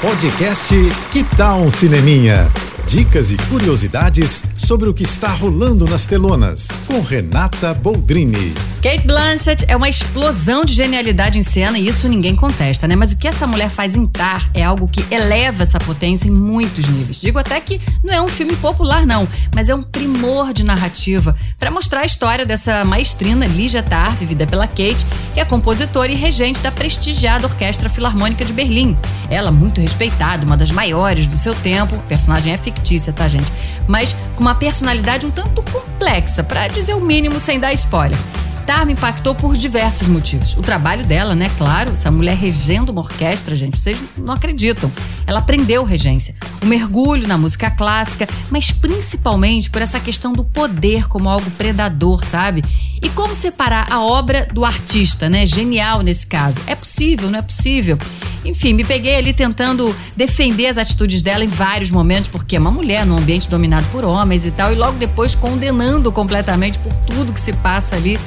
Podcast Que Tal um Cineminha? Dicas e curiosidades sobre o que está rolando nas telonas, com Renata Boldrini. Kate Blanchett é uma explosão de genialidade em cena e isso ninguém contesta, né? Mas o que essa mulher faz em Tar é algo que eleva essa potência em muitos níveis. Digo até que não é um filme popular, não, mas é um primor de narrativa para mostrar a história dessa maestrina Ligia Tar, vivida pela Kate, que é compositora e regente da prestigiada Orquestra Filarmônica de Berlim. Ela, muito respeitada, uma das maiores do seu tempo, personagem é fictícia, tá, gente? Mas com uma personalidade um tanto complexa, para dizer o mínimo sem dar spoiler. Tar me impactou por diversos motivos. O trabalho dela, né? Claro, essa mulher regendo uma orquestra, gente, vocês não acreditam. Ela aprendeu regência. O mergulho na música clássica, mas principalmente por essa questão do poder como algo predador, sabe? E como separar a obra do artista, né? Genial nesse caso. É possível, não é possível? Enfim, me peguei ali tentando defender as atitudes dela em vários momentos, porque é uma mulher num ambiente dominado por homens e tal, e logo depois condenando completamente por tudo que se passa ali.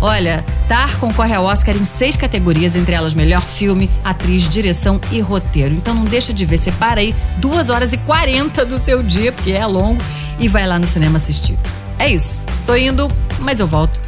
Olha, Tar concorre ao Oscar em seis categorias, entre elas melhor filme, atriz, direção e roteiro. Então não deixa de ver, separa aí duas horas e quarenta do seu dia, porque é longo, e vai lá no cinema assistir. É isso. Tô indo, mas eu volto.